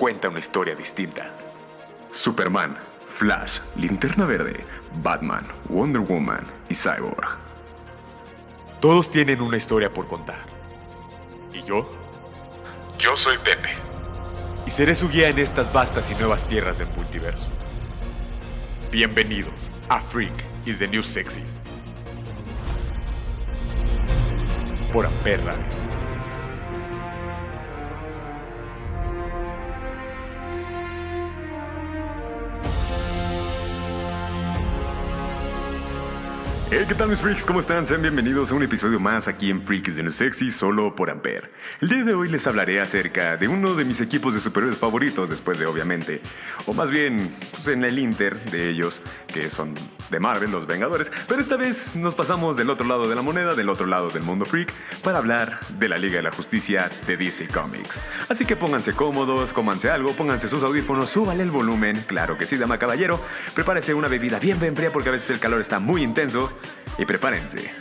cuenta una historia distinta. Superman, Flash, Linterna Verde, Batman, Wonder Woman y Cyborg. Todos tienen una historia por contar. ¿Y yo? Yo soy Pepe. Y seré su guía en estas vastas y nuevas tierras del multiverso. Bienvenidos a Freak is the New Sexy. Por Amper Hey, ¿qué tal mis freaks? ¿Cómo están? Sean bienvenidos a un episodio más aquí en Freaks de No Sexy, solo por Ampere. El día de hoy les hablaré acerca de uno de mis equipos de superhéroes favoritos, después de obviamente, o más bien, pues en el Inter de ellos, que son de Marvel, los Vengadores. Pero esta vez nos pasamos del otro lado de la moneda, del otro lado del mundo freak, para hablar de la Liga de la Justicia de DC Comics. Así que pónganse cómodos, cómanse algo, pónganse sus audífonos, súbale el volumen, claro que sí, dama caballero, prepárese una bebida bien bien fría porque a veces el calor está muy intenso y prepárense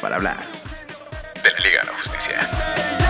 para hablar de la Liga de la Justicia.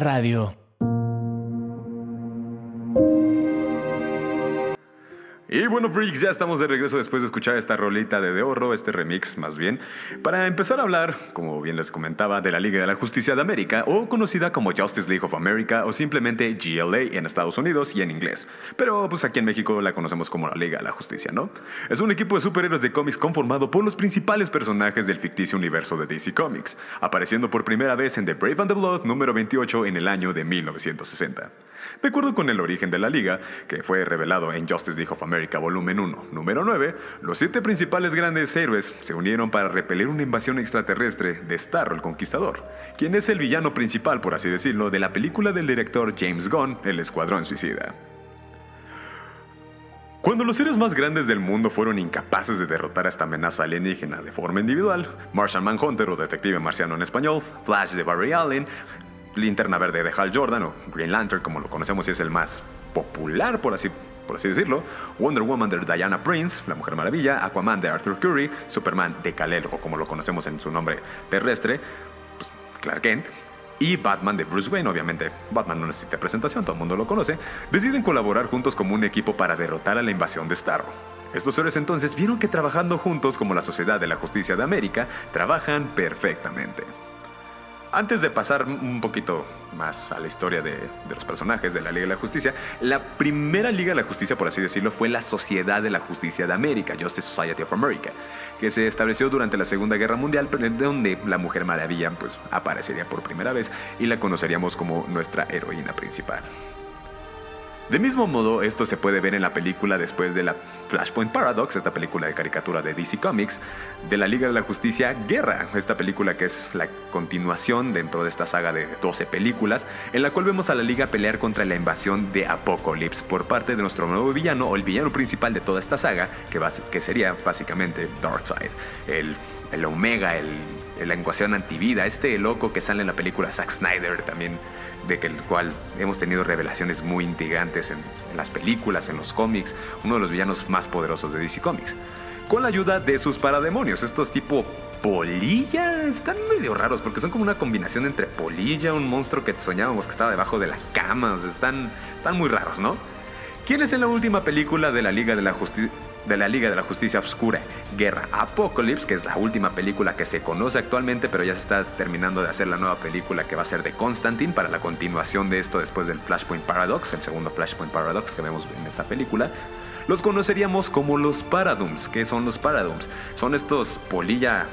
Radio. Bueno, freaks, ya estamos de regreso después de escuchar esta rolita de De Oro, este remix más bien, para empezar a hablar, como bien les comentaba, de la Liga de la Justicia de América, o conocida como Justice League of America, o simplemente GLA en Estados Unidos y en inglés. Pero pues aquí en México la conocemos como la Liga de la Justicia, ¿no? Es un equipo de superhéroes de cómics conformado por los principales personajes del ficticio universo de DC Comics, apareciendo por primera vez en The Brave and the Blood número 28 en el año de 1960. De acuerdo con el origen de la liga, que fue revelado en Justice League of America Volumen 1, número 9, los siete principales grandes héroes se unieron para repeler una invasión extraterrestre de Starro el Conquistador, quien es el villano principal, por así decirlo, de la película del director James Gunn, El Escuadrón Suicida. Cuando los seres más grandes del mundo fueron incapaces de derrotar a esta amenaza alienígena de forma individual, Martian Manhunter o Detective Marciano en español, Flash de Barry Allen, Linterna Verde de Hal Jordan o Green Lantern como lo conocemos y es el más popular por así, por así decirlo, Wonder Woman de Diana Prince, La Mujer Maravilla, Aquaman de Arthur Curry, Superman de Kal-El o como lo conocemos en su nombre terrestre, pues, Clark Kent, y Batman de Bruce Wayne, obviamente Batman no necesita presentación, todo el mundo lo conoce, deciden colaborar juntos como un equipo para derrotar a la invasión de Starro. Estos héroes entonces vieron que trabajando juntos como la Sociedad de la Justicia de América, trabajan perfectamente. Antes de pasar un poquito más a la historia de, los personajes de la Liga de la Justicia, la primera Liga de la Justicia, por así decirlo, fue la Sociedad de la Justicia de América, Justice Society of America, que se estableció durante la Segunda Guerra Mundial, donde la Mujer Maravilla pues, aparecería por primera vez y la conoceríamos como nuestra heroína principal. De mismo modo, esto se puede ver en la película después de la Flashpoint Paradox, esta película de caricatura de DC Comics, de la Liga de la Justicia Guerra, esta película que es la continuación dentro de esta saga de 12 películas, en la cual vemos a la Liga pelear contra la invasión de Apocalypse por parte de nuestro nuevo villano, o el villano principal de toda esta saga, que, que sería básicamente Darkseid, el, el Omega, el, la ecuación antivida, este loco que sale en la película Zack Snyder también de que el cual hemos tenido revelaciones muy intrigantes en, las películas, en los cómics, uno de los villanos más poderosos de DC Comics. Con la ayuda de sus parademonios, estos tipo polilla, están medio raros porque son como una combinación entre polilla, un monstruo que soñábamos que estaba debajo de la cama, están, están muy raros, ¿no? ¿Quién es en la última película de la Liga de la Justicia? De la Liga de la Justicia Obscura, Guerra Apocalypse, que es la última película que se conoce actualmente, pero ya se está terminando de hacer la nueva película que va a ser de Constantine para la continuación de esto después del Flashpoint Paradox, el segundo Flashpoint Paradox que vemos en esta película. Los conoceríamos como los Paradoms. ¿Qué son los Paradoms? Son estos polilla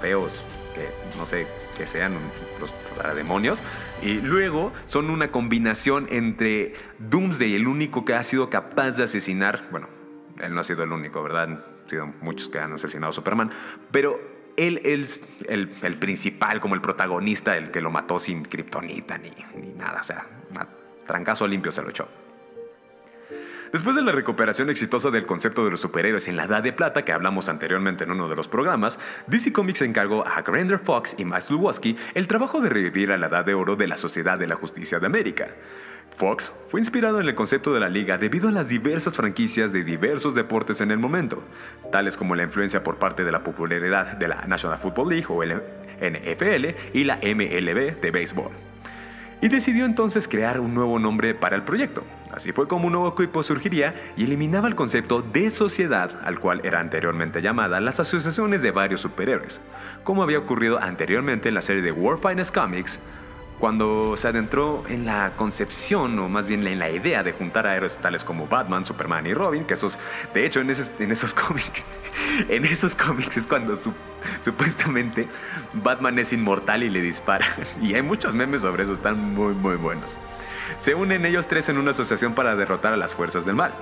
feos que no sé que sean los parademonios. Y luego son una combinación entre Doomsday, el único que ha sido capaz de asesinar, bueno, él no ha sido el único, ¿verdad? Han sido muchos que han asesinado a Superman, pero él es el, principal, como el protagonista, el que lo mató sin kriptonita ni, ni nada, o sea, trancazo limpio se lo echó. Después de la recuperación exitosa del concepto de los superhéroes en la Edad de Plata que hablamos anteriormente en uno de los programas, DC Comics encargó a Grander Fox y Max Luwoski el trabajo de revivir a la Edad de Oro de la Sociedad de la Justicia de América. Fox fue inspirado en el concepto de la liga debido a las diversas franquicias de diversos deportes en el momento, tales como la influencia por parte de la popularidad de la National Football League o el NFL y la MLB de béisbol. Y decidió entonces crear un nuevo nombre para el proyecto. Así fue como un nuevo equipo surgiría y eliminaba el concepto de sociedad, al cual era anteriormente llamada las asociaciones de varios superhéroes, como había ocurrido anteriormente en la serie de Finest Comics, cuando se adentró en la concepción, o más bien en la idea de juntar a héroes tales como Batman, Superman y Robin, que esos, de hecho, en esos cómics, en esos cómics es cuando supuestamente Batman es inmortal y le dispara. Y hay muchos memes sobre eso, están muy, muy buenos. Se unen ellos tres en una asociación para derrotar a las fuerzas del mal.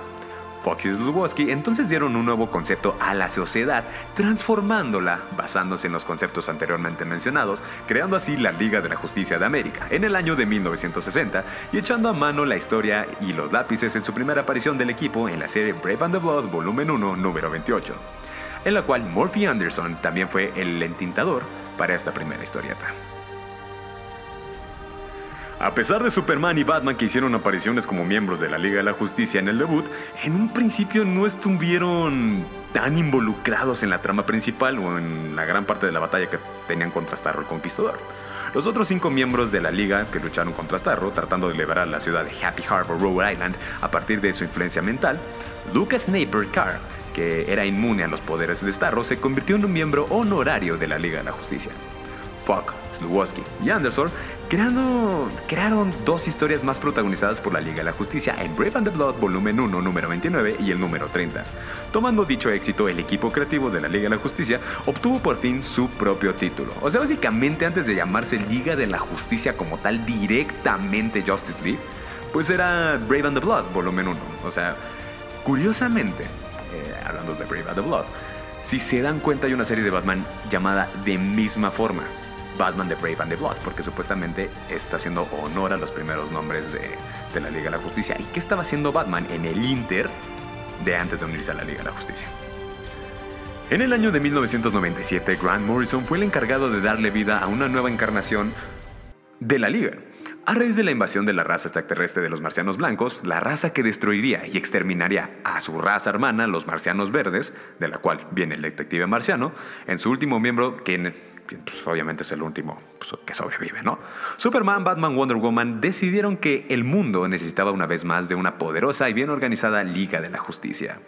Fox y Zlubowski entonces dieron un nuevo concepto a la sociedad, transformándola basándose en los conceptos anteriormente mencionados, creando así la Liga de la Justicia de América en el año de 1960 y echando a mano la historia y los lápices en su primera aparición del equipo en la serie Brave and the Blood Volumen 1, número 28, en la cual Murphy Anderson también fue el entintador para esta primera historieta. A pesar de Superman y Batman que hicieron apariciones como miembros de la Liga de la Justicia en el debut, en un principio no estuvieron tan involucrados en la trama principal o en la gran parte de la batalla que tenían contra Starro el Conquistador. Los otros cinco miembros de la liga que lucharon contra Starro, tratando de liberar la ciudad de Happy Harbor, Rhode Island, a partir de su influencia mental, Lucas Napier Carr, que era inmune a los poderes de Starro, se convirtió en un miembro honorario de la Liga de la Justicia. Fuck, Sluwoski y Anderson crearon dos historias más protagonizadas por la Liga de la Justicia en Brave and the Blood volumen 1 número 29 y el número 30. Tomando dicho éxito, el equipo creativo de la Liga de la Justicia obtuvo por fin su propio título. O sea, básicamente antes de llamarse Liga de la Justicia como tal directamente Justice League, pues era Brave and the Blood, volumen 1. O sea, curiosamente, eh, hablando de Brave and the Blood, si se dan cuenta hay una serie de Batman llamada de misma forma, Batman de Brave and the Blood, porque supuestamente está haciendo honor a los primeros nombres de, de la Liga de la Justicia. ¿Y qué estaba haciendo Batman en el Inter de antes de unirse a la Liga de la Justicia? En el año de 1997, Grant Morrison fue el encargado de darle vida a una nueva encarnación de la Liga. A raíz de la invasión de la raza extraterrestre de los marcianos blancos, la raza que destruiría y exterminaría a su raza hermana, los marcianos verdes, de la cual viene el detective marciano, en su último miembro, pues, obviamente es el último pues, que sobrevive, ¿no? Superman, Batman, Wonder Woman decidieron que el mundo necesitaba una vez más de una poderosa y bien organizada Liga de la Justicia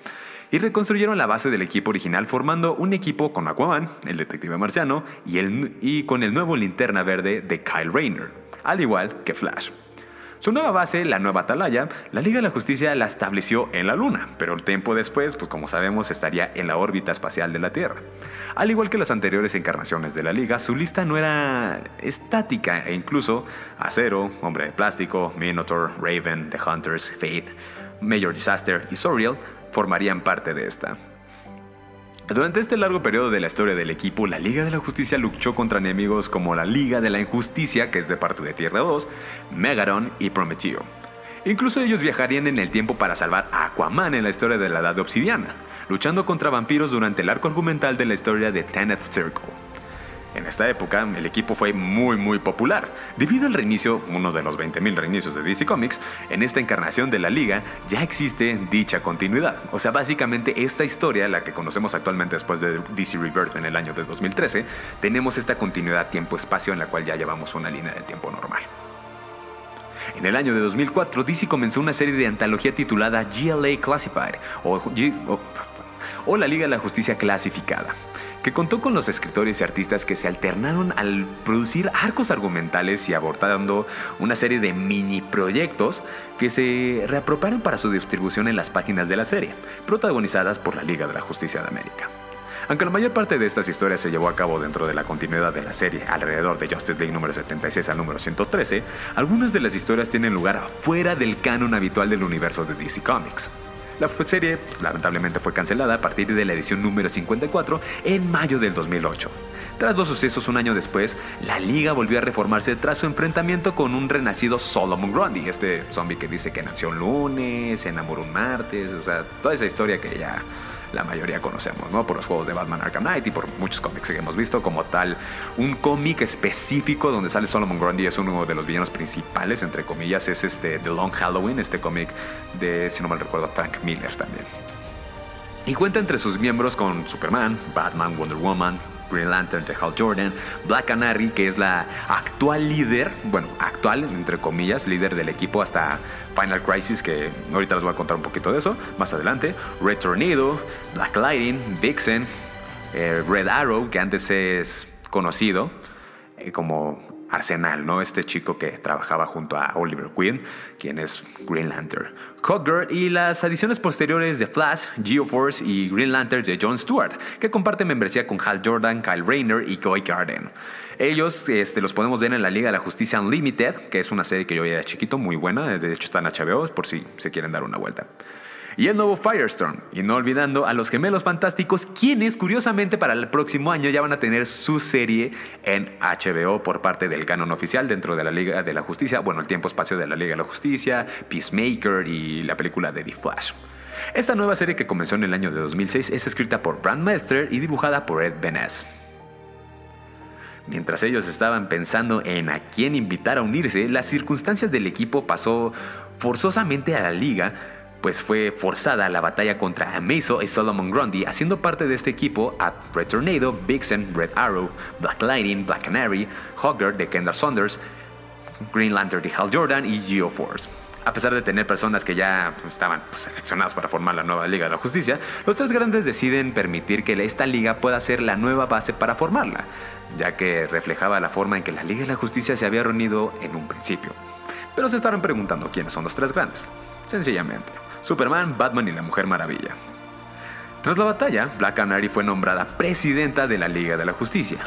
y reconstruyeron la base del equipo original formando un equipo con Aquaman, el detective marciano, y, y con el nuevo linterna verde de Kyle Rayner, al igual que Flash. Su nueva base, la nueva Atalaya, la Liga de la Justicia la estableció en la Luna, pero el tiempo después, pues como sabemos, estaría en la órbita espacial de la Tierra. Al igual que las anteriores encarnaciones de la Liga, su lista no era estática e incluso Acero, Hombre de Plástico, Minotaur, Raven, The Hunters, Faith, Major Disaster y Soriel formarían parte de esta. Durante este largo periodo de la historia del equipo, la Liga de la Justicia luchó contra enemigos como la Liga de la Injusticia, que es de parte de Tierra 2, Megaron y Prometeo. Incluso ellos viajarían en el tiempo para salvar a Aquaman en la historia de la Edad Obsidiana, luchando contra vampiros durante el arco argumental de la historia de Teneth Circle. En esta época, el equipo fue muy muy popular. Debido al reinicio, uno de los 20.000 reinicios de DC Comics, en esta encarnación de la liga ya existe dicha continuidad. O sea, básicamente esta historia, la que conocemos actualmente después de DC Rebirth en el año de 2013, tenemos esta continuidad tiempo-espacio en la cual ya llevamos una línea del tiempo normal. En el año de 2004, DC comenzó una serie de antología titulada GLA Classified, o, o la Liga de la Justicia Clasificada que contó con los escritores y artistas que se alternaron al producir arcos argumentales y abordando una serie de mini proyectos que se reapropiaron para su distribución en las páginas de la serie, protagonizadas por la Liga de la Justicia de América. Aunque la mayor parte de estas historias se llevó a cabo dentro de la continuidad de la serie, alrededor de Justice League número 76 al número 113, algunas de las historias tienen lugar fuera del canon habitual del universo de DC Comics. La serie lamentablemente fue cancelada a partir de la edición número 54 en mayo del 2008. Tras los sucesos un año después, la liga volvió a reformarse tras su enfrentamiento con un renacido Solomon Grundy, este zombie que dice que nació un lunes, se enamoró un martes, o sea, toda esa historia que ya la mayoría conocemos, ¿no? Por los juegos de Batman Arkham Knight y por muchos cómics que hemos visto como tal. Un cómic específico donde sale Solomon Grundy es uno de los villanos principales, entre comillas, es este The Long Halloween, este cómic de, si no mal recuerdo, Frank Miller también. Y cuenta entre sus miembros con Superman, Batman, Wonder Woman, Green Lantern de Hal Jordan, Black Canary, que es la actual líder, bueno, actual, entre comillas, líder del equipo hasta Final Crisis, que ahorita les voy a contar un poquito de eso más adelante, Red Tornado, Black Lightning, Vixen, eh, Red Arrow, que antes es conocido eh, como Arsenal, ¿no? Este chico que trabajaba junto a Oliver Queen, quien es Green Lantern. Cogger y las adiciones posteriores de Flash, Geoforce y Green Lantern de John Stewart, que comparten membresía con Hal Jordan, Kyle Rayner y Guy Garden. Ellos este, los podemos ver en la Liga de la Justicia Unlimited, que es una serie que yo veía de chiquito, muy buena, de hecho está en por si se quieren dar una vuelta y el nuevo Firestorm. Y no olvidando a los gemelos fantásticos, quienes curiosamente para el próximo año ya van a tener su serie en HBO por parte del canon oficial dentro de la Liga de la Justicia, bueno, el tiempo espacio de la Liga de la Justicia, Peacemaker y la película de The Flash. Esta nueva serie que comenzó en el año de 2006 es escrita por Brand Meister y dibujada por Ed Benes. Mientras ellos estaban pensando en a quién invitar a unirse, las circunstancias del equipo pasó forzosamente a la liga pues fue forzada la batalla contra Amazo y Solomon Grundy, haciendo parte de este equipo a Red Tornado, Vixen, Red Arrow, Black Lightning, Black Canary, Hogger de Kendall Saunders, Green Lantern de Hal Jordan y Geoforce. A pesar de tener personas que ya estaban pues, seleccionadas para formar la nueva Liga de la Justicia, los tres grandes deciden permitir que esta liga pueda ser la nueva base para formarla, ya que reflejaba la forma en que la Liga de la Justicia se había reunido en un principio. Pero se estaban preguntando quiénes son los tres grandes. Sencillamente, Superman, Batman y la Mujer Maravilla. Tras la batalla, Black Canary fue nombrada presidenta de la Liga de la Justicia.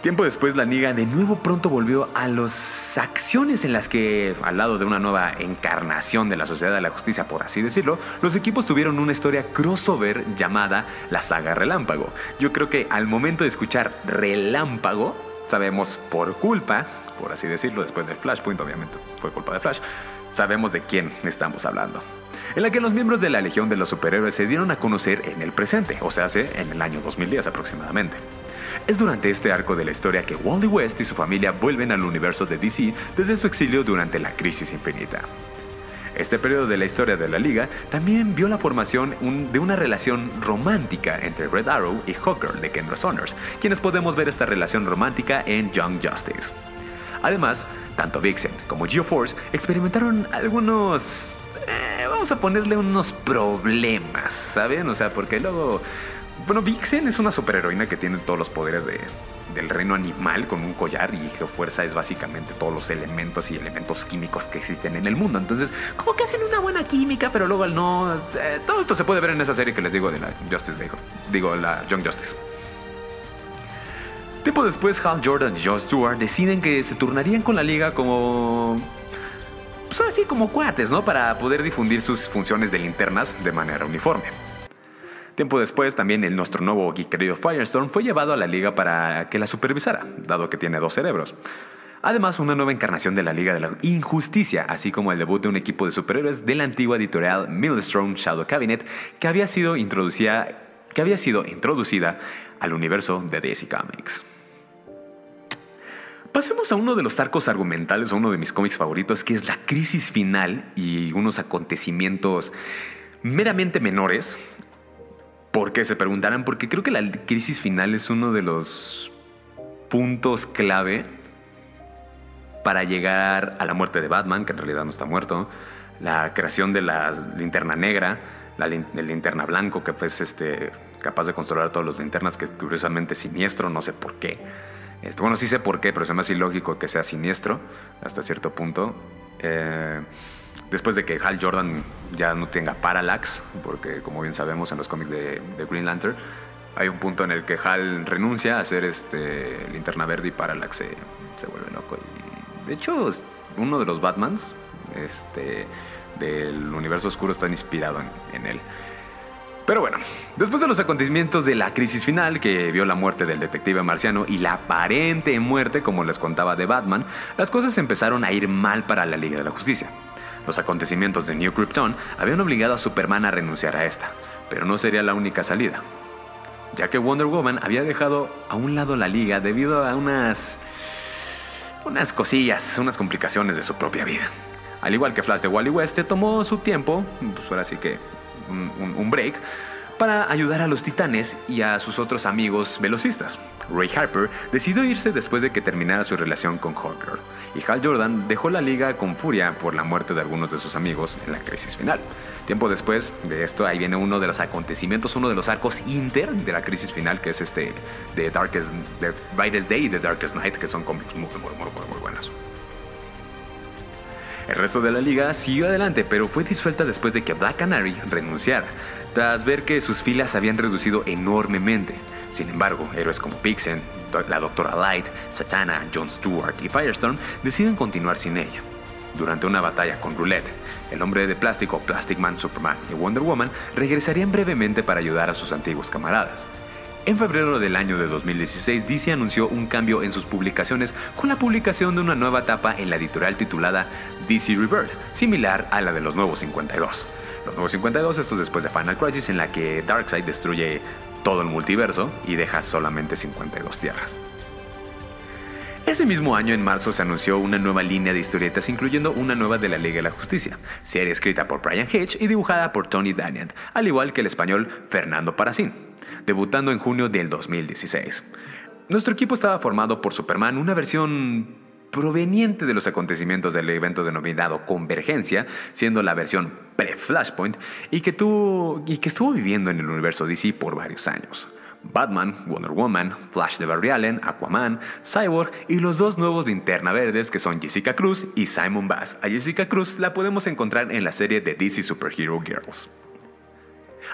Tiempo después, la Liga de nuevo pronto volvió a las acciones en las que, al lado de una nueva encarnación de la Sociedad de la Justicia, por así decirlo, los equipos tuvieron una historia crossover llamada la saga Relámpago. Yo creo que al momento de escuchar Relámpago, sabemos por culpa, por así decirlo, después del Flashpoint, obviamente fue culpa de Flash, sabemos de quién estamos hablando en la que los miembros de la Legión de los Superhéroes se dieron a conocer en el presente, o sea, hace en el año 2010 aproximadamente. Es durante este arco de la historia que Wally West y su familia vuelven al universo de DC desde su exilio durante la Crisis Infinita. Este periodo de la historia de la liga también vio la formación de una relación romántica entre Red Arrow y Hawker de Kendra Saunders, quienes podemos ver esta relación romántica en Young Justice. Además, tanto Vixen como Geoforce experimentaron algunos... Eh, vamos a ponerle unos problemas, ¿saben? O sea, porque luego bueno, Vixen es una superheroína que tiene todos los poderes del reino animal con un collar y Geofuerza es básicamente todos los elementos y elementos químicos que existen en el mundo. Entonces, como que hacen una buena química, pero luego al no... Eh, todo esto se puede ver en esa serie que les digo de la Justice League. Digo, la Young Justice. Tiempo después, Hal Jordan y Joe Stewart deciden que se turnarían con la liga como pues así como cuates, ¿no? Para poder difundir sus funciones de linternas de manera uniforme. Tiempo después, también el nuestro nuevo y querido Firestorm fue llevado a la liga para que la supervisara, dado que tiene dos cerebros. Además, una nueva encarnación de la Liga de la Injusticia, así como el debut de un equipo de superhéroes de la antigua editorial Millstone Shadow Cabinet, que había sido introducida, que había sido introducida al universo de DC Comics. Pasemos a uno de los arcos argumentales, a uno de mis cómics favoritos, que es la crisis final y unos acontecimientos meramente menores ¿Por qué? Se preguntarán, porque creo que la crisis final es uno de los puntos clave para llegar a la muerte de Batman, que en realidad no está muerto, la creación de la linterna negra, la linterna blanco, que fue este, capaz de controlar todos los linternas, que es curiosamente siniestro, no sé por qué. Este, bueno, sí sé por qué, pero es más ilógico que sea siniestro hasta cierto punto. Eh, después de que Hal Jordan ya no tenga Parallax, porque como bien sabemos en los cómics de, Green Lantern, hay un punto en el que Hal renuncia a ser este linterna verde y Parallax se, se vuelve loco. Y de hecho, uno de los Batmans este, del universo oscuro está inspirado en él. Pero bueno, después de los acontecimientos de la crisis final, que vio la muerte del detective marciano y la aparente muerte, como les contaba de Batman, las cosas empezaron a ir mal para la Liga de la Justicia. Los acontecimientos de New Krypton habían obligado a Superman a renunciar a esta, pero no sería la única salida, ya que Wonder Woman había dejado a un lado la liga debido a unas unas cosillas, unas complicaciones de su propia vida. Al igual que Flash de Wally West, tomó su tiempo, pues ahora sí que un, break, para ayudar a los titanes y a sus otros amigos velocistas. Ray Harper decidió irse después de que terminara su relación con Hawker, y Hal Jordan dejó la liga con furia por la muerte de algunos de sus amigos en la crisis final. Tiempo después de esto, ahí viene uno de los acontecimientos, uno de los arcos inter de la crisis final, que es este The Darkest, The Brightest Day y The Darkest Night, que son cómics muy, muy, muy, muy buenos. El resto de la liga siguió adelante, pero fue disuelta después de que Black Canary renunciara, tras ver que sus filas habían reducido enormemente. Sin embargo, héroes como Pixen, la Doctora Light, Satana, Jon Stewart y Firestorm deciden continuar sin ella. Durante una batalla con Roulette, el hombre de plástico, Plastic Man, Superman y Wonder Woman regresarían brevemente para ayudar a sus antiguos camaradas. En febrero del año de 2016, DC anunció un cambio en sus publicaciones con la publicación de una nueva etapa en la editorial titulada DC Rebirth, similar a la de los Nuevos 52. Los Nuevos 52, esto es después de Final Crisis, en la que Darkseid destruye todo el multiverso y deja solamente 52 tierras. Ese mismo año, en marzo, se anunció una nueva línea de historietas, incluyendo una nueva de la Liga de la Justicia, serie escrita por Brian Hitch y dibujada por Tony Daniel, al igual que el español Fernando Parasín debutando en junio del 2016. Nuestro equipo estaba formado por Superman, una versión proveniente de los acontecimientos del evento denominado Convergencia, siendo la versión pre-Flashpoint, y que, y que estuvo viviendo en el universo DC por varios años. Batman, Wonder Woman, Flash de Barry Allen, Aquaman, Cyborg y los dos nuevos linterna verdes que son Jessica Cruz y Simon Bass. A Jessica Cruz la podemos encontrar en la serie de DC Superhero Girls.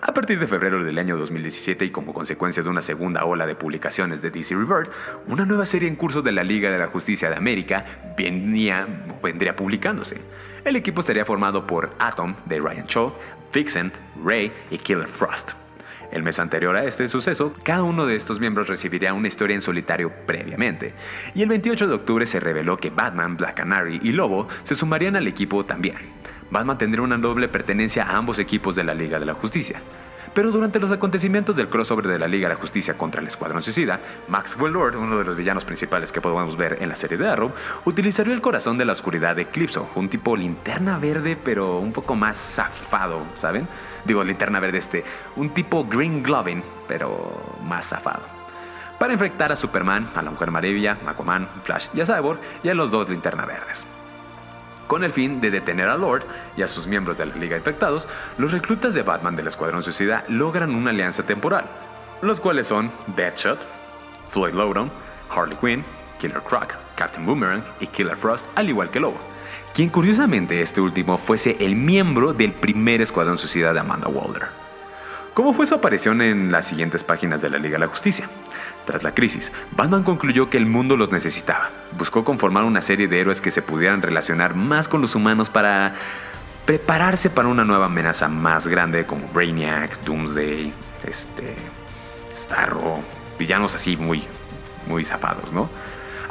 A partir de febrero del año 2017 y como consecuencia de una segunda ola de publicaciones de DC Rebirth, una nueva serie en curso de la Liga de la Justicia de América venía, vendría publicándose. El equipo estaría formado por Atom de Ryan Shaw, Vixen, Ray y Killer Frost. El mes anterior a este suceso, cada uno de estos miembros recibiría una historia en solitario previamente, y el 28 de octubre se reveló que Batman, Black Canary y Lobo se sumarían al equipo también. Batman tendría una doble pertenencia a ambos equipos de la Liga de la Justicia. Pero durante los acontecimientos del crossover de la Liga de la Justicia contra el Escuadrón Suicida, Maxwell Lord, uno de los villanos principales que podemos ver en la serie de Arrow, utilizaría el corazón de la oscuridad de Eclipso, un tipo linterna verde pero un poco más zafado, ¿saben? Digo, linterna verde este, un tipo Green Glovin, pero más zafado. Para enfrentar a Superman, a la Mujer Maravilla, Aquaman, Flash y a Cyborg y a los dos linterna verdes. Con el fin de detener a Lord y a sus miembros de la Liga Infectados, los reclutas de Batman del Escuadrón Suicida logran una alianza temporal, los cuales son Deadshot, Floyd Lowdown, Harley Quinn, Killer Croc, Captain Boomerang y Killer Frost, al igual que Lobo, quien curiosamente este último fuese el miembro del primer Escuadrón Suicida de Amanda Waller. ¿Cómo fue su aparición en las siguientes páginas de la Liga de la Justicia? Tras la crisis, Batman concluyó que el mundo los necesitaba. Buscó conformar una serie de héroes que se pudieran relacionar más con los humanos para prepararse para una nueva amenaza más grande como Brainiac, Doomsday, este, Starro, villanos así muy, muy zafados, ¿no?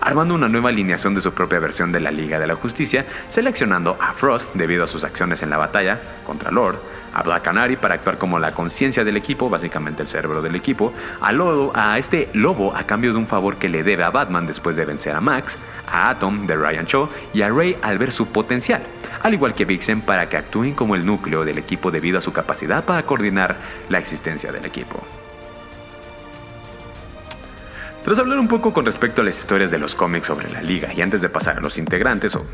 Armando una nueva alineación de su propia versión de la Liga de la Justicia, seleccionando a Frost debido a sus acciones en la batalla contra Lord, a Black Canary para actuar como la conciencia del equipo, básicamente el cerebro del equipo, a a este lobo a cambio de un favor que le debe a Batman después de vencer a Max, a Atom de Ryan Shaw y a Ray al ver su potencial, al igual que Vixen para que actúen como el núcleo del equipo debido a su capacidad para coordinar la existencia del equipo. Tras hablar un poco con respecto a las historias de los cómics sobre la liga y antes de pasar a los integrantes, o,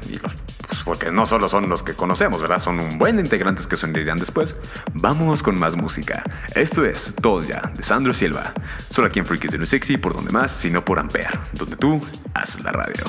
pues, porque no solo son los que conocemos, ¿verdad? Son un buen integrantes que se después, vamos con más música. Esto es Todos Ya, de Sandro Silva, solo aquí en Freakies de New Sexy, por donde más, sino por Ampere, donde tú haces la radio.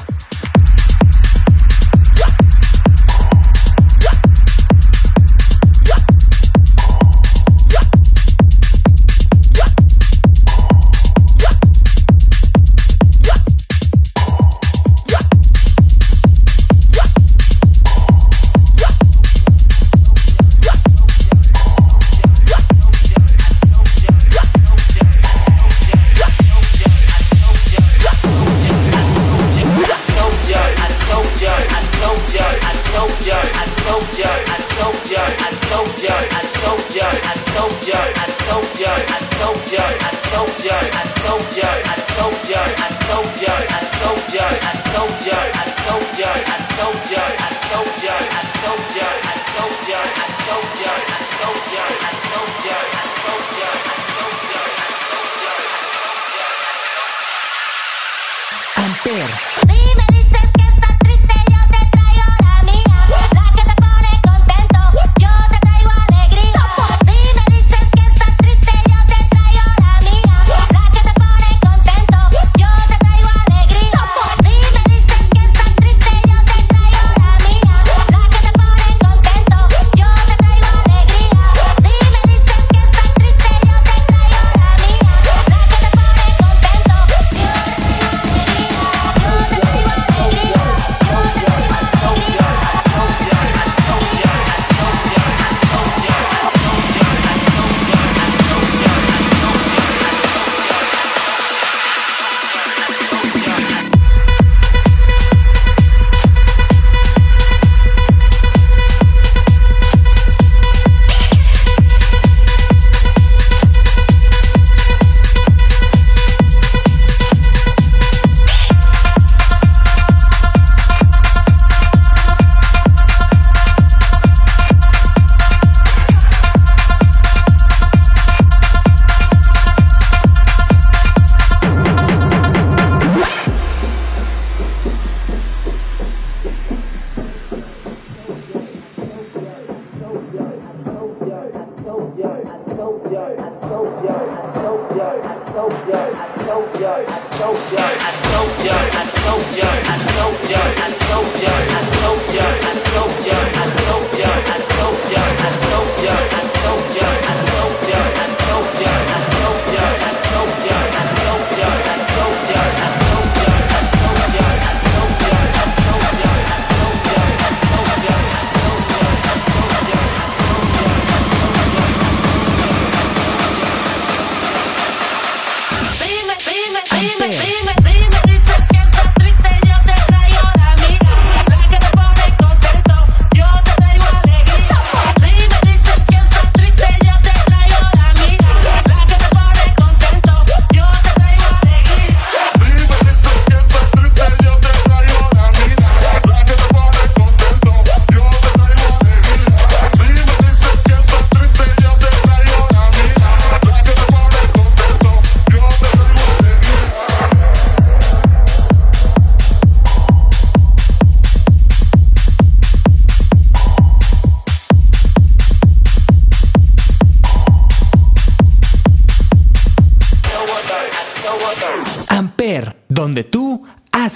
I told ya. I told ya. I told ya. I told ya. I told ya. I told ya. I told ya. I told ya. I told ya. I told ya. I told ya. I told ya. I told ya. I told ya. I told ya. I told ya. Amper.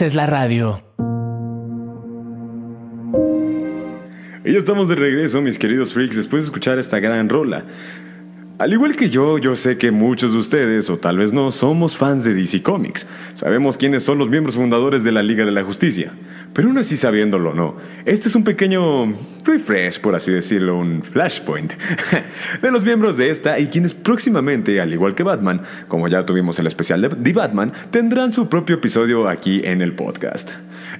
Haces la radio. Y ya estamos de regreso, mis queridos freaks, después de escuchar esta gran rola. Al igual que yo, yo sé que muchos de ustedes, o tal vez no, somos fans de DC Comics. Sabemos quiénes son los miembros fundadores de la Liga de la Justicia. Pero aún así sabiéndolo o no, este es un pequeño refresh, por así decirlo, un flashpoint, de los miembros de esta y quienes próximamente, al igual que Batman, como ya tuvimos el especial de The Batman, tendrán su propio episodio aquí en el podcast.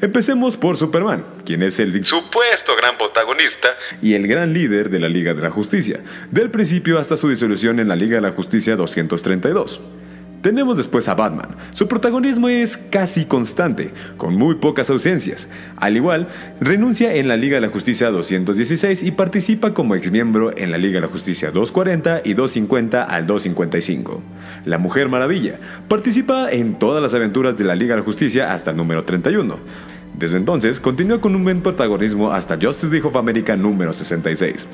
Empecemos por Superman, quien es el supuesto gran protagonista y el gran líder de la Liga de la Justicia, del principio hasta su disolución en la Liga de la Justicia 232. Tenemos después a Batman. Su protagonismo es casi constante, con muy pocas ausencias. Al igual, renuncia en la Liga de la Justicia 216 y participa como exmiembro en la Liga de la Justicia 240 y 250 al 255. La Mujer Maravilla participa en todas las aventuras de la Liga de la Justicia hasta el número 31. Desde entonces, continúa con un buen protagonismo hasta Justice League of America número 66.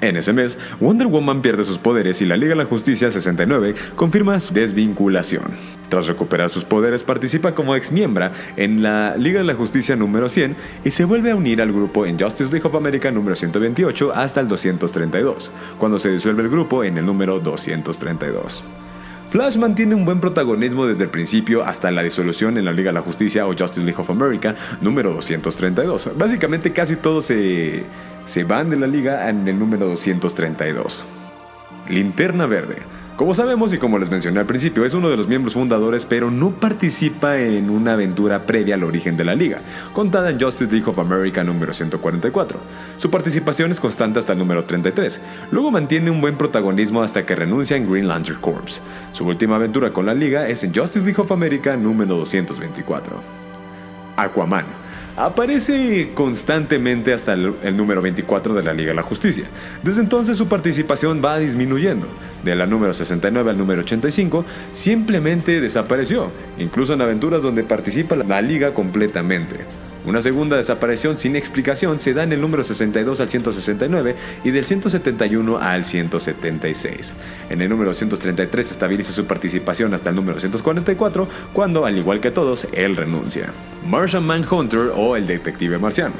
En ese mes, Wonder Woman pierde sus poderes y la Liga de la Justicia 69 confirma su desvinculación. Tras recuperar sus poderes, participa como ex miembro en la Liga de la Justicia número 100 y se vuelve a unir al grupo en Justice League of America número 128 hasta el 232, cuando se disuelve el grupo en el número 232. Flash mantiene un buen protagonismo desde el principio hasta la disolución en la Liga de la Justicia o Justice League of America número 232. Básicamente casi todos se, se van de la liga en el número 232. Linterna Verde. Como sabemos y como les mencioné al principio, es uno de los miembros fundadores, pero no participa en una aventura previa al origen de la liga, contada en Justice League of America número 144. Su participación es constante hasta el número 33. Luego mantiene un buen protagonismo hasta que renuncia en Green Lantern Corps. Su última aventura con la liga es en Justice League of America número 224. Aquaman aparece constantemente hasta el, número 24 de la Liga de la Justicia. Desde entonces su participación va disminuyendo. De la número 69 al número 85 simplemente desapareció, incluso en aventuras donde participa la Liga completamente. Una segunda desaparición sin explicación se da en el número 62 al 169 y del 171 al 176. En el número 133 estabiliza su participación hasta el número 144, cuando, al igual que todos, él renuncia. Martian Manhunter o el detective marciano.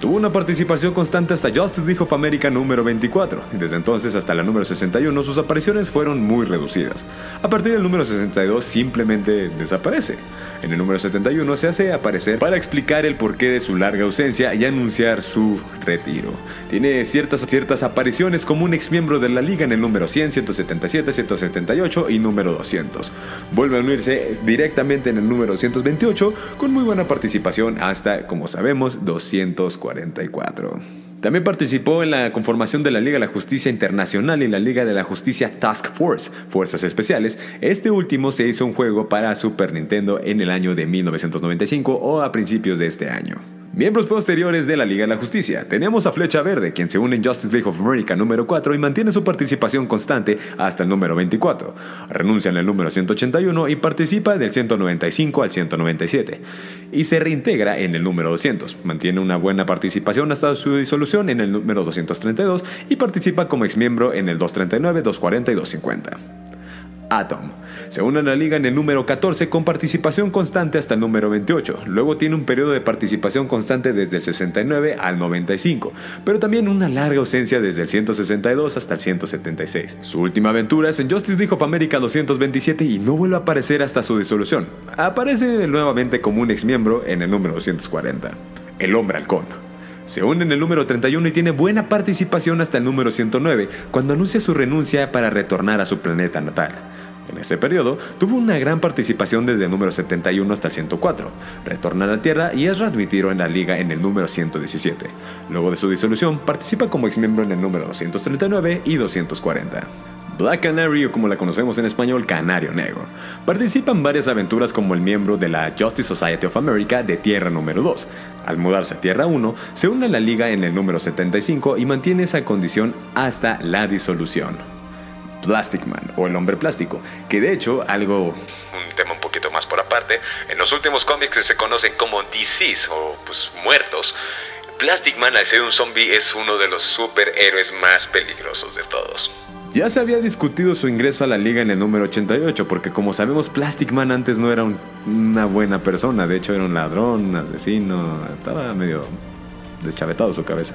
Tuvo una participación constante hasta Justice League of America número 24, y desde entonces hasta la número 61 sus apariciones fueron muy reducidas. A partir del número 62 simplemente desaparece. En el número 71 se hace aparecer para explicar el porqué de su larga ausencia y anunciar su retiro. Tiene ciertas, ciertas apariciones como un ex miembro de la liga en el número 100, 177, 178 y número 200. Vuelve a unirse directamente en el número 228 con muy buena participación hasta, como sabemos, 240. También participó en la conformación de la Liga de la Justicia Internacional y la Liga de la Justicia Task Force, Fuerzas Especiales. Este último se hizo un juego para Super Nintendo en el año de 1995 o a principios de este año. Miembros posteriores de la Liga de la Justicia. Tenemos a Flecha Verde, quien se une en Justice League of America número 4 y mantiene su participación constante hasta el número 24. Renuncia en el número 181 y participa del 195 al 197. Y se reintegra en el número 200. Mantiene una buena participación hasta su disolución en el número 232 y participa como exmiembro en el 239, 240 y 250. Atom. Se une a la liga en el número 14 con participación constante hasta el número 28. Luego tiene un periodo de participación constante desde el 69 al 95, pero también una larga ausencia desde el 162 hasta el 176. Su última aventura es en Justice League of America 227 y no vuelve a aparecer hasta su disolución. Aparece nuevamente como un ex miembro en el número 240. El hombre halcón. Se une en el número 31 y tiene buena participación hasta el número 109, cuando anuncia su renuncia para retornar a su planeta natal. En ese periodo, tuvo una gran participación desde el número 71 hasta el 104. Retorna a la Tierra y es readmitido en la liga en el número 117. Luego de su disolución, participa como exmiembro en el número 239 y 240. Black Canary o como la conocemos en español, Canario Negro. Participa en varias aventuras como el miembro de la Justice Society of America de Tierra número 2. Al mudarse a Tierra 1, se une a la liga en el número 75 y mantiene esa condición hasta la disolución. Plastic Man o el hombre plástico, que de hecho algo un tema un poquito más por aparte, en los últimos cómics que se conocen como DCs o pues muertos, Plastic Man al ser un zombie es uno de los superhéroes más peligrosos de todos. Ya se había discutido su ingreso a la liga en el número 88, porque como sabemos, Plastic Man antes no era una buena persona, de hecho era un ladrón, un asesino, estaba medio deschavetado su cabeza.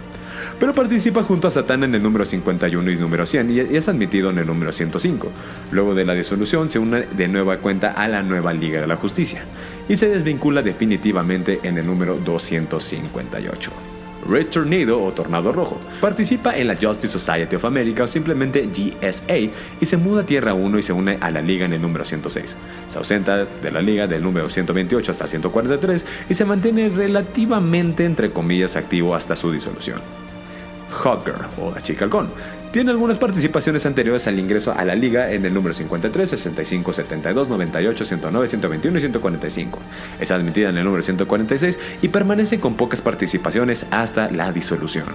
Pero participa junto a Satán en el número 51 y número 100 y es admitido en el número 105. Luego de la disolución se une de nueva cuenta a la nueva Liga de la Justicia y se desvincula definitivamente en el número 258. Red Tornado o Tornado Rojo. Participa en la Justice Society of America o simplemente GSA y se muda a Tierra 1 y se une a la Liga en el número 106. Se ausenta de la Liga del número 128 hasta 143 y se mantiene relativamente entre comillas activo hasta su disolución. Hawker o la chica. Tiene algunas participaciones anteriores al ingreso a la liga en el número 53, 65, 72, 98, 109, 121 y 145. Es admitida en el número 146 y permanece con pocas participaciones hasta la disolución.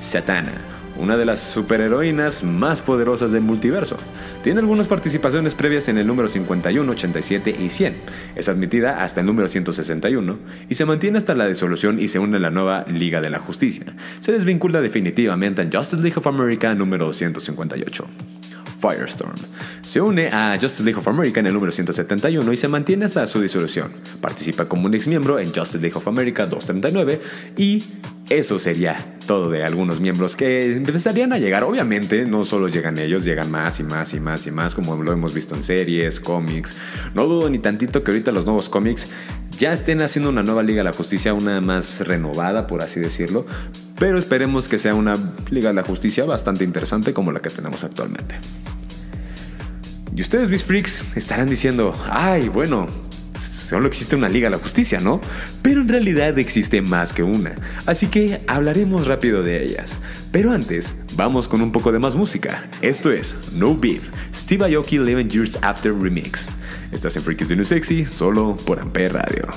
Satana una de las superheroínas más poderosas del multiverso. Tiene algunas participaciones previas en el número 51, 87 y 100. Es admitida hasta el número 161 y se mantiene hasta la disolución y se une a la nueva Liga de la Justicia. Se desvincula definitivamente en Justice League of America número 258. Firestorm. Se une a Justice League of America en el número 171 y se mantiene hasta su disolución. Participa como un ex miembro en Justice League of America 239 y eso sería todo de algunos miembros que empezarían a llegar. Obviamente, no solo llegan ellos, llegan más y más y más y más, como lo hemos visto en series, cómics. No dudo ni tantito que ahorita los nuevos cómics ya estén haciendo una nueva Liga de la Justicia, una más renovada, por así decirlo. Pero esperemos que sea una Liga de la Justicia bastante interesante como la que tenemos actualmente. Y ustedes, mis freaks, estarán diciendo, ay, bueno, solo existe una Liga de la Justicia, ¿no? Pero en realidad existe más que una, así que hablaremos rápido de ellas. Pero antes, vamos con un poco de más música. Esto es No Beef, Steve Aoki 11 Years After Remix. Estás en Freaks de New Sexy, solo por Ampere Radio.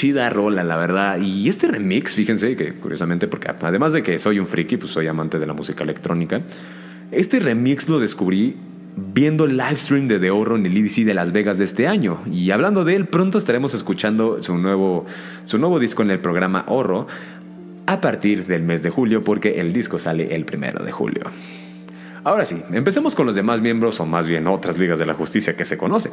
Chida rola, la verdad. Y este remix, fíjense que curiosamente, porque además de que soy un friki, pues soy amante de la música electrónica, este remix lo descubrí viendo el live stream de The Oro en el EDC de Las Vegas de este año. Y hablando de él, pronto estaremos escuchando su nuevo, su nuevo disco en el programa Oro a partir del mes de julio, porque el disco sale el primero de julio. Ahora sí, empecemos con los demás miembros o más bien otras ligas de la justicia que se conocen.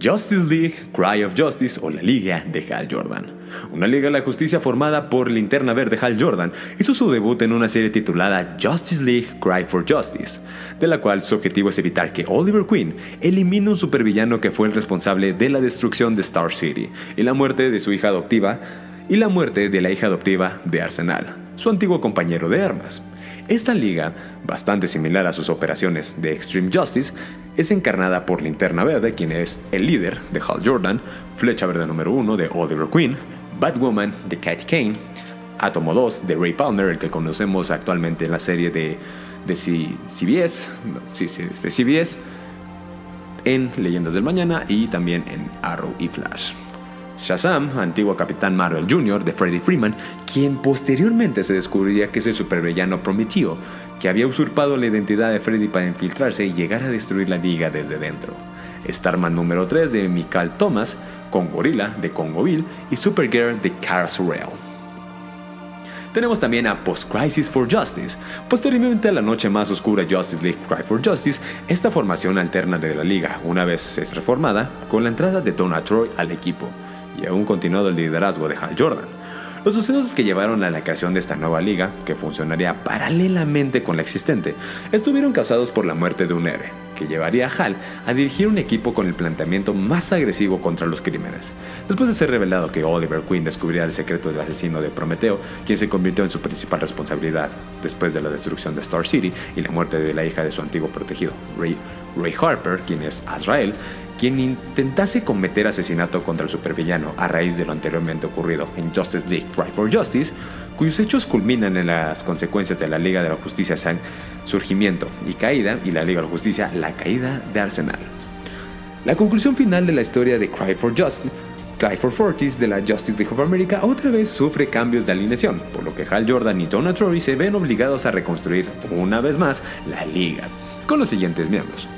Justice League Cry of Justice o la Liga de Hal Jordan. Una Liga de la Justicia formada por Linterna Verde Hal Jordan hizo su debut en una serie titulada Justice League Cry for Justice, de la cual su objetivo es evitar que Oliver Queen elimine un supervillano que fue el responsable de la destrucción de Star City y la muerte de su hija adoptiva y la muerte de la hija adoptiva de Arsenal, su antiguo compañero de armas. Esta liga, bastante similar a sus operaciones de Extreme Justice, es encarnada por Linterna Verde, quien es el líder de Hal Jordan, Flecha Verde número 1 de Oliver Queen, Batwoman de Katy Kane, Atomo 2 de Ray Palmer, el que conocemos actualmente en la serie de, de CBS, en Leyendas del Mañana y también en Arrow y Flash. Shazam, antiguo Capitán Marvel Jr. de Freddie Freeman, quien posteriormente se descubriría que es el supervillano Prometeo, que había usurpado la identidad de Freddy para infiltrarse y llegar a destruir la liga desde dentro. Starman número 3 de Mikal Thomas, con Gorilla de Congoville y Supergirl de Kara Surreal. Tenemos también a Post Crisis for Justice. Posteriormente a la noche más oscura Justice League Cry for Justice, esta formación alterna de la liga, una vez es reformada, con la entrada de Donna Troy al equipo y aún continuado el liderazgo de Hal Jordan. Los sucesos que llevaron a la creación de esta nueva liga, que funcionaría paralelamente con la existente, estuvieron causados por la muerte de un héroe, que llevaría a Hal a dirigir un equipo con el planteamiento más agresivo contra los crímenes. Después de ser revelado que Oliver Queen descubriría el secreto del asesino de Prometeo, quien se convirtió en su principal responsabilidad después de la destrucción de Star City y la muerte de la hija de su antiguo protegido, Ray, Ray Harper, quien es Azrael, quien intentase cometer asesinato contra el supervillano a raíz de lo anteriormente ocurrido en Justice League Cry for Justice, cuyos hechos culminan en las consecuencias de la Liga de la Justicia San surgimiento y caída, y la Liga de la Justicia, la caída de Arsenal. La conclusión final de la historia de Cry for Justice Cry for Fortis de la Justice League of America otra vez sufre cambios de alineación, por lo que Hal Jordan y Donna Troy se ven obligados a reconstruir una vez más la liga, con los siguientes miembros.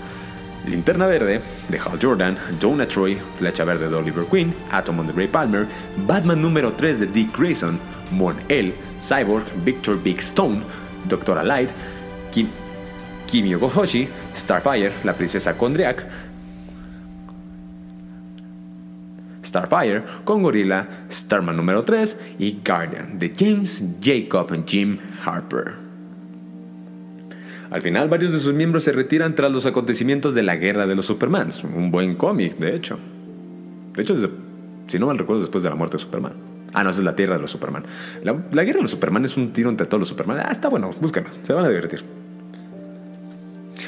Linterna Verde de Hal Jordan, Jonah Troy, Flecha Verde de Oliver Queen, Atom de Ray Palmer, Batman número 3 de Dick Grayson, Mon El, Cyborg, Victor Big Stone, Doctora Light, Kim, Kimi Ogohoshi, Starfire, la princesa Kondriak, Starfire con Gorilla, Starman número 3 y Guardian de James Jacob Jim Harper. Al final, varios de sus miembros se retiran tras los acontecimientos de la Guerra de los Supermans, un buen cómic, de hecho. De hecho, si no mal recuerdo, después de la muerte de Superman. Ah, no, esa es la Tierra de los Superman. La, Guerra de los Superman es un tiro entre todos los Superman. Ah, está bueno, búsquenlo, se van a divertir.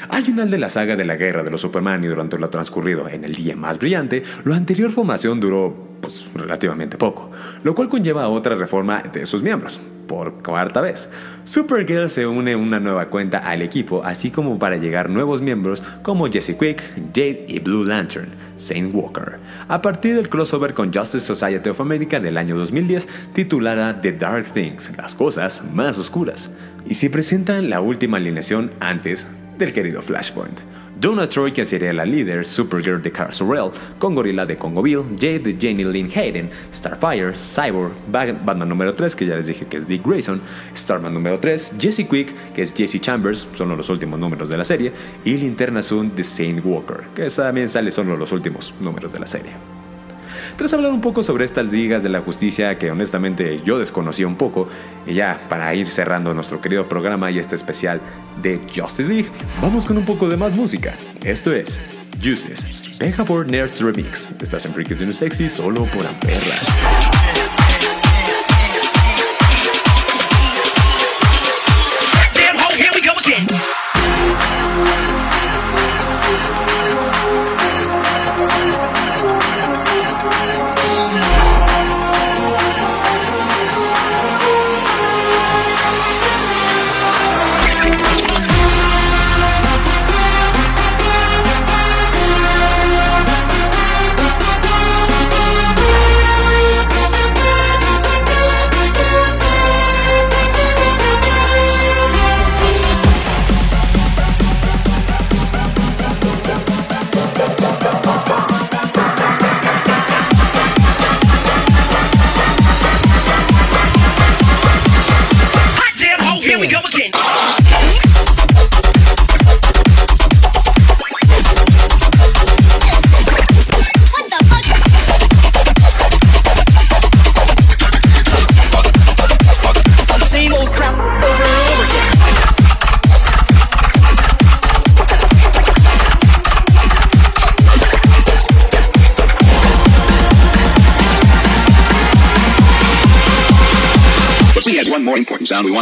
Al final de la saga de la guerra de los Superman y durante lo transcurrido en el día más brillante, lo anterior formación duró pues relativamente poco, lo cual conlleva a otra reforma de sus miembros. Por cuarta vez, Supergirl se une una nueva cuenta al equipo, así como para llegar nuevos miembros como Jesse Quick, Jade y Blue Lantern, Saint Walker, a partir del crossover con Justice Society of America del año 2010 titulada The Dark Things, las cosas más oscuras, y se presenta la última alineación antes del querido Flashpoint. Donna Troy, que sería la líder, Supergirl de Kara Sorrell, con Gorilla de Bill, Jade de Jenny Lynn Hayden, Starfire, Cyborg, Batman número 3, que ya les dije que es Dick Grayson, Starman número 3, Jesse Quick, que es Jesse Chambers, son los últimos números de la serie, y Linterna Zoom de Saint Walker, que también sale solo los últimos números de la serie. Tras hablar un poco sobre estas ligas de la justicia que honestamente yo desconocía un poco, y ya para ir cerrando nuestro querido programa y este especial de Justice League, vamos con un poco de más música. Esto es Juices, por Nerds Remix. Estás en Freaks de Sexy solo por Amperra.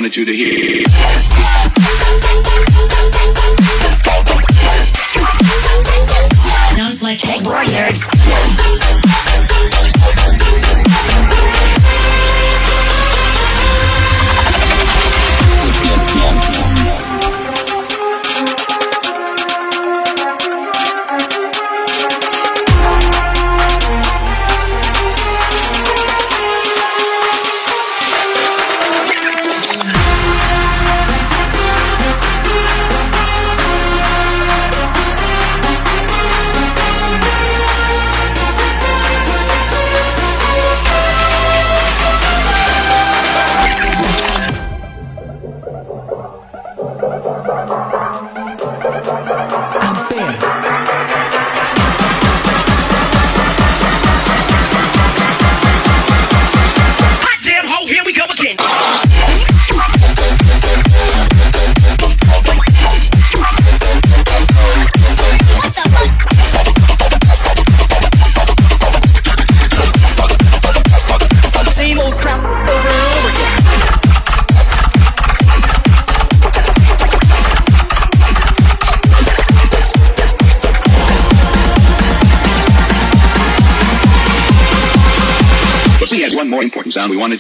Wanted you to hear.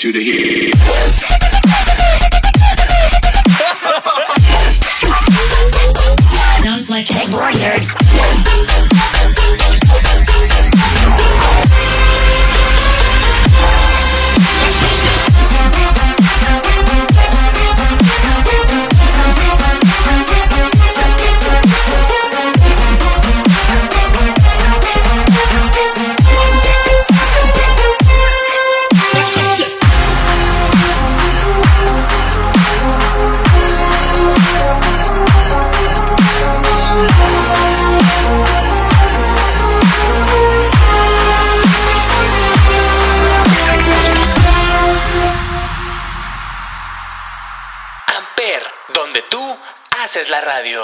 You to hear. La radio.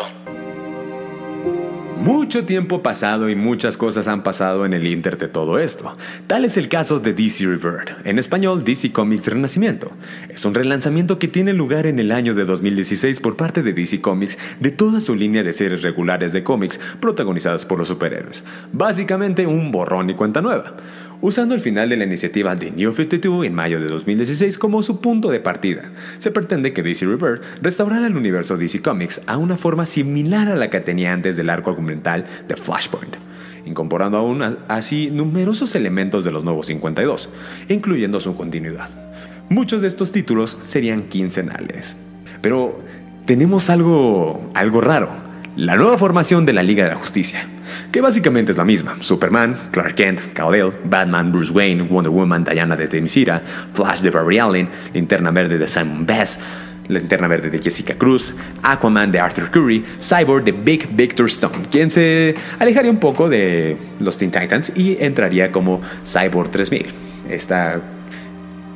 Mucho tiempo pasado y muchas cosas han pasado en el inter de todo esto. Tal es el caso de DC Rebirth, en español DC Comics Renacimiento. Es un relanzamiento que tiene lugar en el año de 2016 por parte de DC Comics de toda su línea de series regulares de cómics protagonizadas por los superhéroes. Básicamente un borrón y cuenta nueva usando el final de la iniciativa de New 52 en mayo de 2016 como su punto de partida. Se pretende que DC Rebirth restaurara el universo DC Comics a una forma similar a la que tenía antes del arco argumental de Flashpoint, incorporando aún así numerosos elementos de los nuevos 52, incluyendo su continuidad. Muchos de estos títulos serían quincenales. Pero tenemos algo, algo raro la nueva formación de la Liga de la Justicia, que básicamente es la misma. Superman, Clark Kent, Kal-El, Batman, Bruce Wayne, Wonder Woman, Diana de Temisira, Flash de Barry Allen, Linterna Verde de Simon Bass, Linterna Verde de Jessica Cruz, Aquaman de Arthur Curry, Cyborg de Big Victor Stone, quien se alejaría un poco de los Teen Titans y entraría como Cyborg 3000. Esta...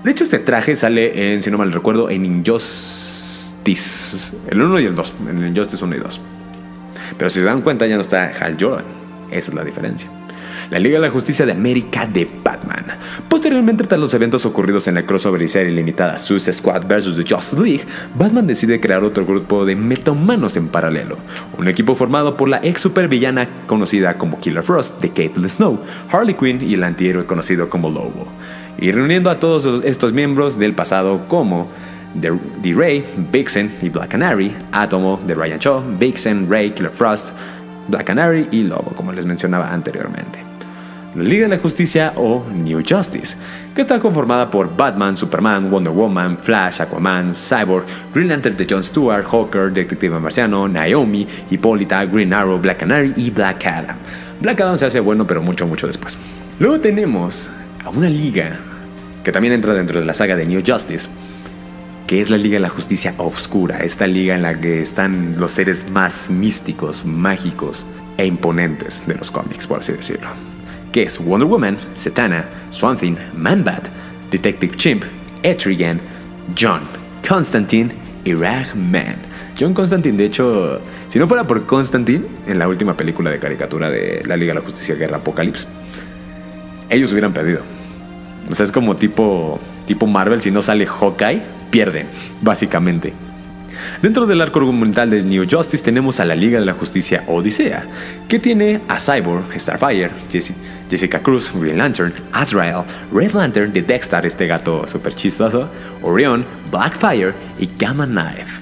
De hecho, este traje sale en, si no mal recuerdo, en Injustice, el 1 y el 2, en Injustice 1 y 2. Pero si se dan cuenta, ya no está Hal Jordan. Esa es la diferencia. La Liga de la Justicia de América de Batman. Posteriormente, tras los eventos ocurridos en la crossover y serie limitada Suicide Squad vs. The Justice League, Batman decide crear otro grupo de metahumanos en paralelo. Un equipo formado por la ex supervillana conocida como Killer Frost de Caitlin Snow, Harley Quinn y el antihéroe conocido como Lobo. Y reuniendo a todos estos miembros del pasado como de, Ray, Vixen y Black Canary, Atomo de Ryan Shaw, Vixen, Ray, Killer Frost, Black Canary y Lobo, como les mencionaba anteriormente. La Liga de la Justicia o New Justice, que está conformada por Batman, Superman, Wonder Woman, Flash, Aquaman, Cyborg, Green Lantern de Jon Stewart, Hawker, Detective Marciano, Naomi, Hippolyta, Green Arrow, Black Canary y Black Adam. Black Adam se hace bueno, pero mucho, mucho después. Luego tenemos a una liga que también entra dentro de la saga de New Justice, que es la Liga de la Justicia Oscura, esta liga en la que están los seres más místicos, mágicos e imponentes de los cómics, por así decirlo. Que es Wonder Woman, Satana, Swamp Thing, Man-Bat, Detective Chimp, Etrigan, John, Constantine y Ragman. John Constantine, de hecho, si no fuera por Constantine, en la última película de caricatura de la Liga de la Justicia Guerra Apocalipsis, ellos hubieran perdido. O sea, es como tipo, Marvel, si no sale Hawkeye, pierden, básicamente. Dentro del arco argumental de New Justice tenemos a la Liga de la Justicia Odisea, que tiene a Cyborg, Starfire, Jessica Cruz, Green Lantern, Azrael, Red Lantern de Dexter, este gato super chistoso, Orion, Blackfire y Gamma Knife.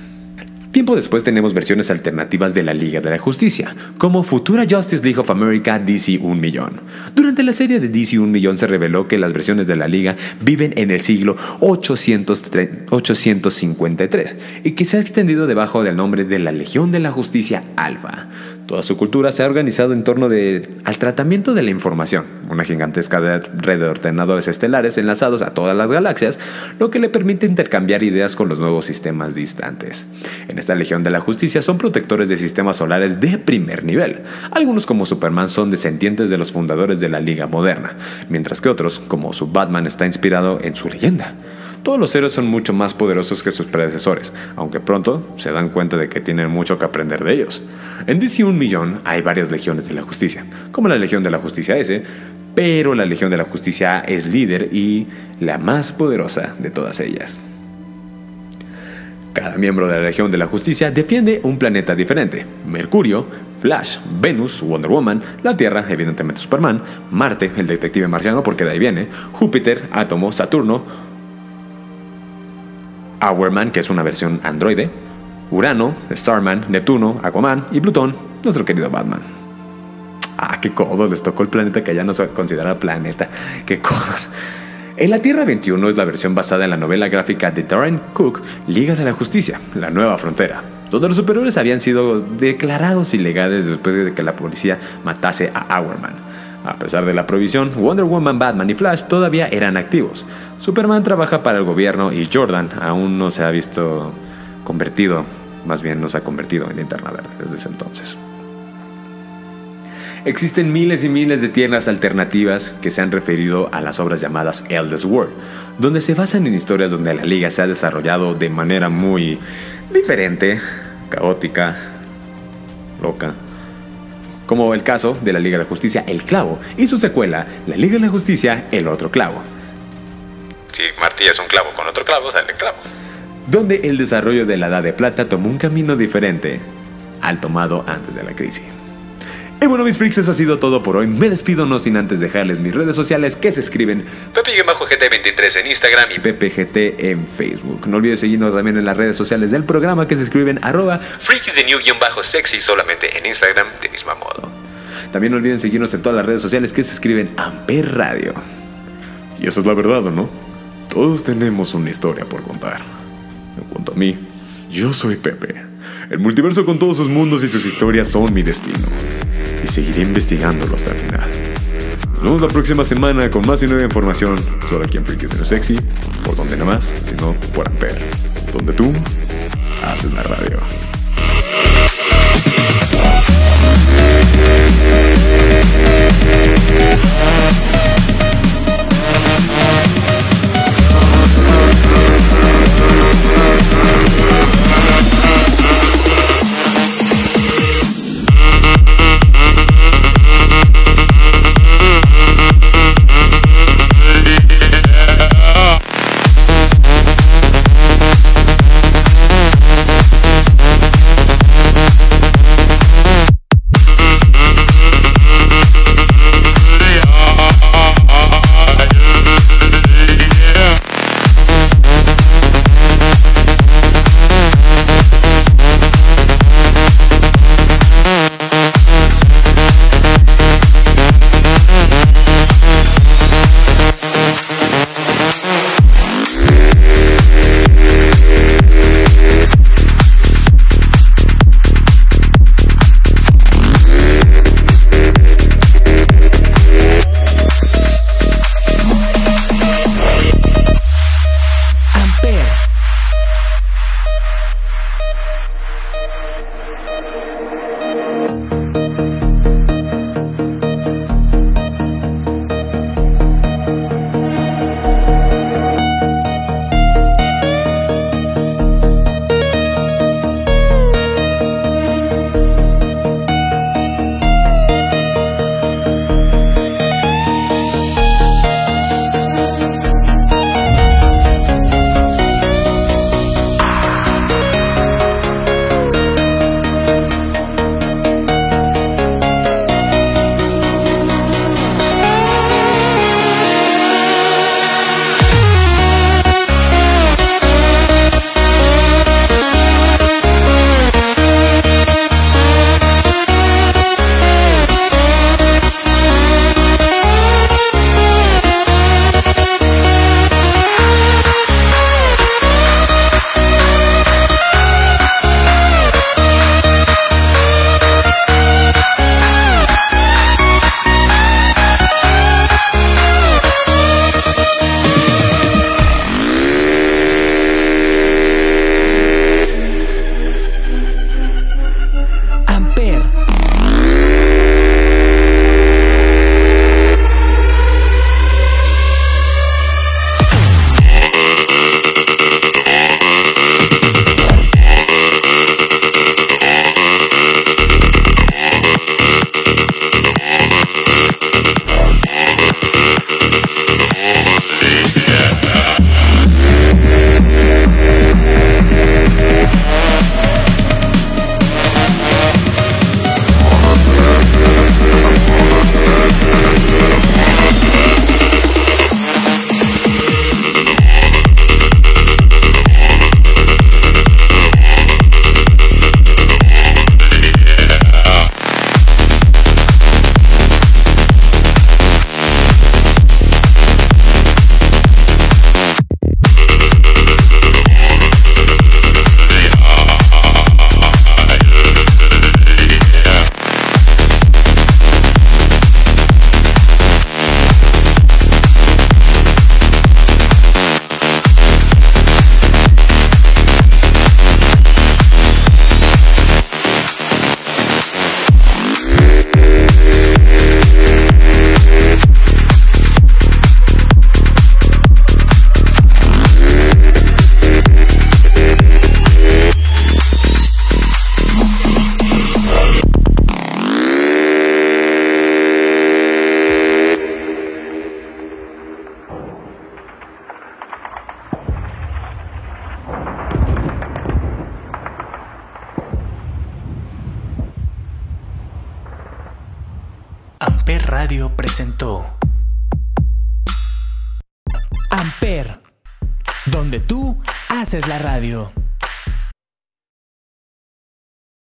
Tiempo después tenemos versiones alternativas de la Liga de la Justicia, como Futura Justice League of America DC 1 millón. Durante la serie de DC 1 millón se reveló que las versiones de la Liga viven en el siglo 853 y que se ha extendido debajo del nombre de la Legión de la Justicia Alpha. Toda su cultura se ha organizado en torno al tratamiento de la información, una gigantesca red de ordenadores estelares enlazados a todas las galaxias, lo que le permite intercambiar ideas con los nuevos sistemas distantes. En esta Legión de la Justicia son protectores de sistemas solares de primer nivel. Algunos como Superman son descendientes de los fundadores de la Liga Moderna, mientras que otros, como su Batman, está inspirado en su leyenda. Todos los héroes son mucho más poderosos que sus predecesores, aunque pronto se dan cuenta de que tienen mucho que aprender de ellos. En DC 1 millón hay varias legiones de la justicia, como la Legión de la Justicia S, pero la Legión de la Justicia es líder y la más poderosa de todas ellas. Cada miembro de la Legión de la Justicia defiende un planeta diferente. Mercurio, Flash, Venus, Wonder Woman, la Tierra, evidentemente Superman, Marte, el detective marciano porque de ahí viene, Júpiter, Átomo, Saturno, Hourman, que es una versión androide, Urano, Starman, Neptuno, Aquaman y Plutón, nuestro querido Batman. Ah, qué codos, les tocó el planeta que ya no se considera planeta. Qué codos. En la Tierra 21 es la versión basada en la novela gráfica de Darren Cook, Liga de la Justicia, La Nueva Frontera, donde los superiores habían sido declarados ilegales después de que la policía matase a Hourman. A pesar de la prohibición, Wonder Woman, Batman y Flash todavía eran activos. Superman trabaja para el gobierno y Jordan aún no se ha visto convertido, más bien no se ha convertido en linterna verde desde ese entonces. Existen miles y miles de tiendas alternativas que se han referido a las obras llamadas Eldest World, donde se basan en historias donde la liga se ha desarrollado de manera muy diferente caótica, loca. Como el caso de la Liga de la Justicia El Clavo y su secuela, La Liga de la Justicia El Otro Clavo. Si martillas un clavo con otro clavo, sale clavo. donde el desarrollo de la Edad de Plata tomó un camino diferente al tomado antes de la crisis. Y bueno, mis freaks, eso ha sido todo por hoy. Me despido no sin antes dejarles mis redes sociales que se escriben Pepe-GT23 en Instagram y PPGT en Facebook. No olvides seguirnos también en las redes sociales del programa que se escriben arroba. New-Sexy solamente en Instagram de mismo modo. También no olviden seguirnos en todas las redes sociales que se escriben Amper Radio. Y esa es la verdad, ¿o no? Todos tenemos una historia por contar. En cuanto a mí, yo soy Pepe. El multiverso con todos sus mundos y sus historias son mi destino. Y seguiré investigándolo hasta el final. Nos vemos la próxima semana con más y nueva información solo aquí en Freakies No Sexy, por donde nada más, sino por Amper, donde tú haces la radio.